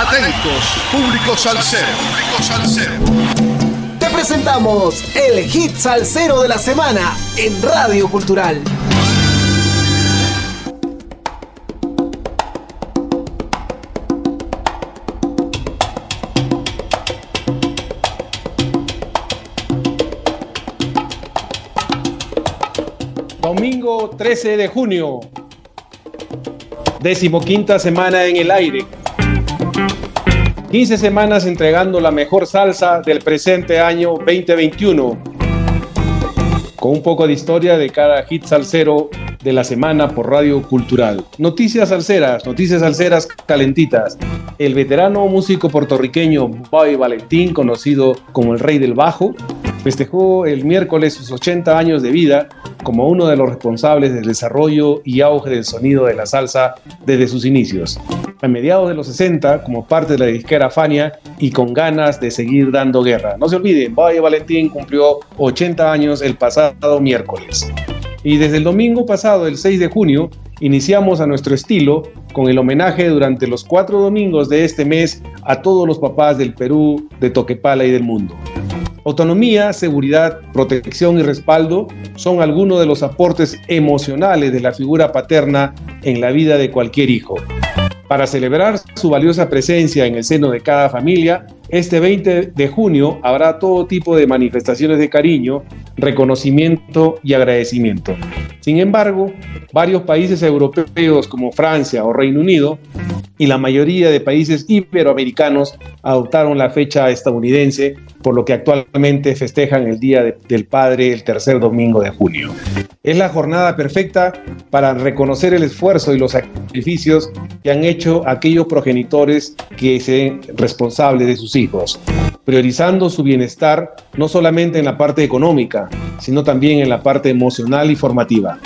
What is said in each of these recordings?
Atentos, público salsero. Público salsero. Te presentamos el hit salsero de la semana en Radio Cultural. Domingo 13 de junio, decimoquinta semana en el aire. 15 semanas entregando la mejor salsa del presente año 2021. Con un poco de historia de cada hit salsero de la semana por Radio Cultural. Noticias salseras, noticias salseras calentitas. El veterano músico puertorriqueño Bobby Valentín, conocido como el Rey del Bajo, festejó el miércoles sus 80 años de vida como uno de los responsables del desarrollo y auge del sonido de la salsa desde sus inicios. A mediados de los 60, como parte de la disquera Fania y con ganas de seguir dando guerra. No se olviden, Valle Valentín cumplió 80 años el pasado miércoles. Y desde el domingo pasado, el 6 de junio, iniciamos a nuestro estilo con el homenaje durante los cuatro domingos de este mes a todos los papás del Perú, de Toquepala y del mundo. Autonomía, seguridad, protección y respaldo son algunos de los aportes emocionales de la figura paterna en la vida de cualquier hijo. Para celebrar su valiosa presencia en el seno de cada familia, este 20 de junio habrá todo tipo de manifestaciones de cariño, reconocimiento y agradecimiento. Sin embargo, varios países europeos como Francia o Reino Unido y la mayoría de países iberoamericanos adoptaron la fecha estadounidense, por lo que actualmente festejan el Día del Padre el tercer domingo de junio. Es la jornada perfecta para reconocer el esfuerzo y los sacrificios que han hecho aquellos progenitores que se responsables de sus hijos, priorizando su bienestar no solamente en la parte económica, sino también en la parte emocional y formativa.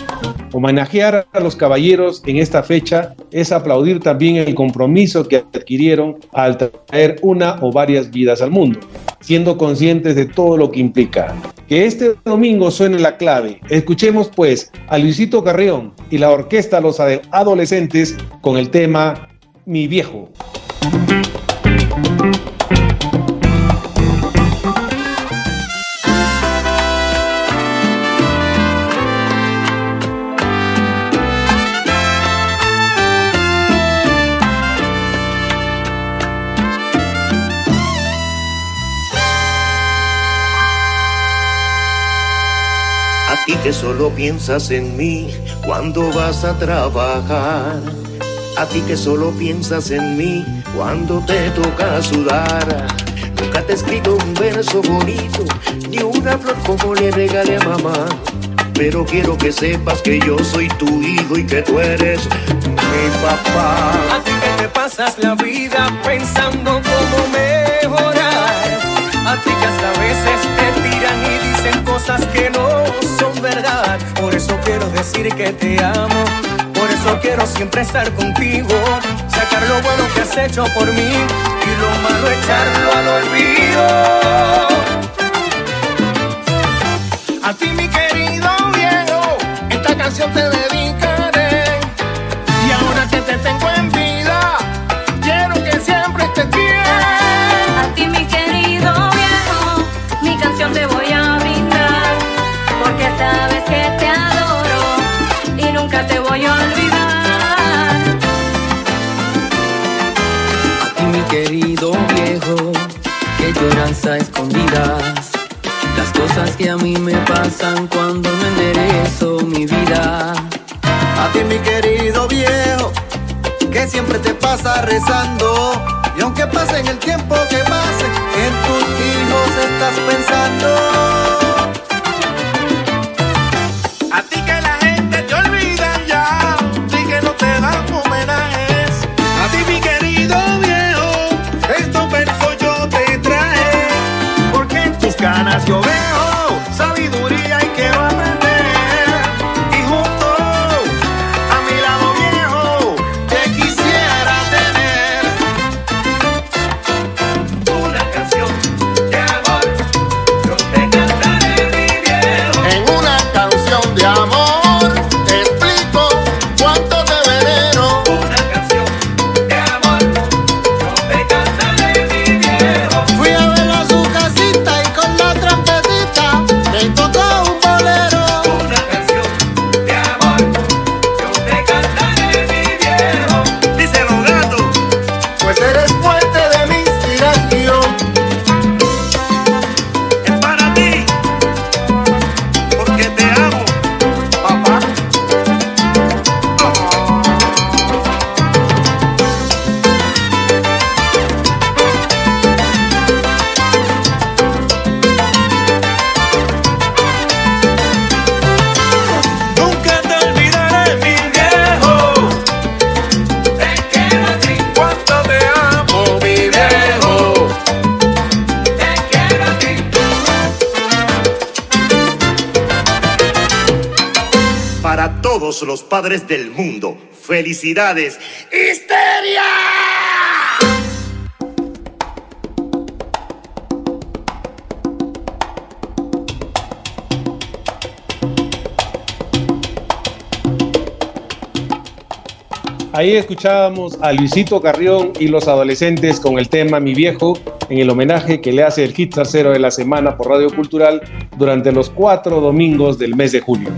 Homenajear a los caballeros en esta fecha es aplaudir también el compromiso que adquirieron al traer una o varias vidas al mundo, siendo conscientes de todo lo que implica. Que este domingo suene la clave. Escuchemos pues a Luisito Carrión y la orquesta Los Adolescentes con el tema Mi Viejo. Y que solo piensas en mí cuando vas a trabajar. A ti que solo piensas en mí cuando te toca sudar. Nunca te he escrito un verso bonito, ni una flor como le regalé a mamá. Pero quiero que sepas que yo soy tu hijo y que tú eres mi papá. A ti que te pasas la vida pensando cómo mejorar. A ti que hasta veces te quiero decir que te amo. Por eso quiero siempre estar contigo. Sacar lo bueno que has hecho por mí y lo malo echarlo al olvido. A ti mi querido viejo, esta canción te dedicaré. A escondidas. Las cosas que a mí me pasan cuando no enderezo mi vida. A ti mi querido viejo, que siempre te pasa rezando. Y aunque pase en el tiempo que pase, en tus hijos estás pensando. A ti que todos los padres del mundo. ¡Felicidades! ¡Histeria! Ahí escuchábamos a Luisito Carrión y los adolescentes con el tema Mi Viejo en el homenaje que le hace el hit tercero de la semana por Radio Cultural durante los cuatro domingos del mes de julio.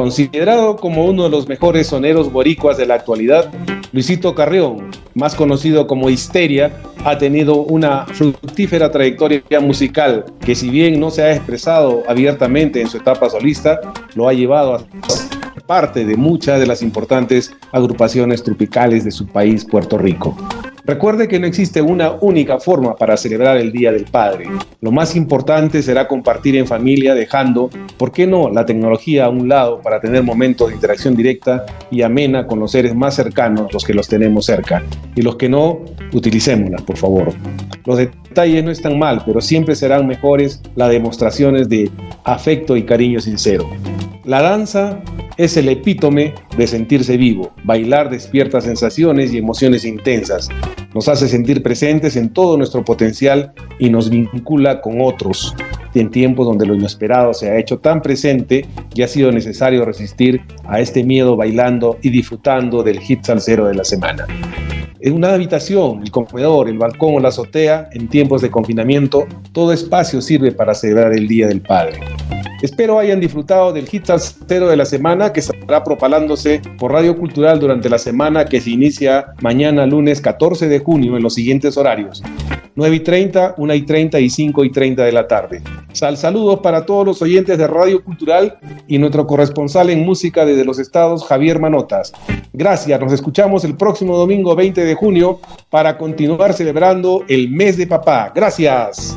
Considerado como uno de los mejores soneros boricuas de la actualidad, Luisito Carrión, más conocido como Histeria, ha tenido una fructífera trayectoria musical que si bien no se ha expresado abiertamente en su etapa solista, lo ha llevado a parte de muchas de las importantes agrupaciones tropicales de su país, Puerto Rico. Recuerde que no existe una única forma para celebrar el Día del Padre. Lo más importante será compartir en familia dejando, ¿por qué no?, la tecnología a un lado para tener momentos de interacción directa y amena con los seres más cercanos, los que los tenemos cerca. Y los que no, utilicémoslas, por favor. Los detalles no están mal, pero siempre serán mejores las demostraciones de afecto y cariño sincero. La danza es el epítome de sentirse vivo. Bailar despierta sensaciones y emociones intensas. Nos hace sentir presentes en todo nuestro potencial y nos vincula con otros. En tiempos donde lo inesperado se ha hecho tan presente y ha sido necesario resistir a este miedo bailando y disfrutando del hit salsero de la semana. En una habitación, el comedor, el balcón o la azotea, en tiempos de confinamiento, todo espacio sirve para celebrar el Día del Padre. Espero hayan disfrutado del hit salsero de la semana que estará propalándose por Radio Cultural durante la semana que se inicia mañana lunes 14 de junio en los siguientes horarios. 9 y 30, 1 y 30 y 5 y 30 de la tarde. Sal saludos para todos los oyentes de Radio Cultural y nuestro corresponsal en música desde los estados, Javier Manotas. Gracias, nos escuchamos el próximo domingo 20 de junio para continuar celebrando el mes de papá. Gracias.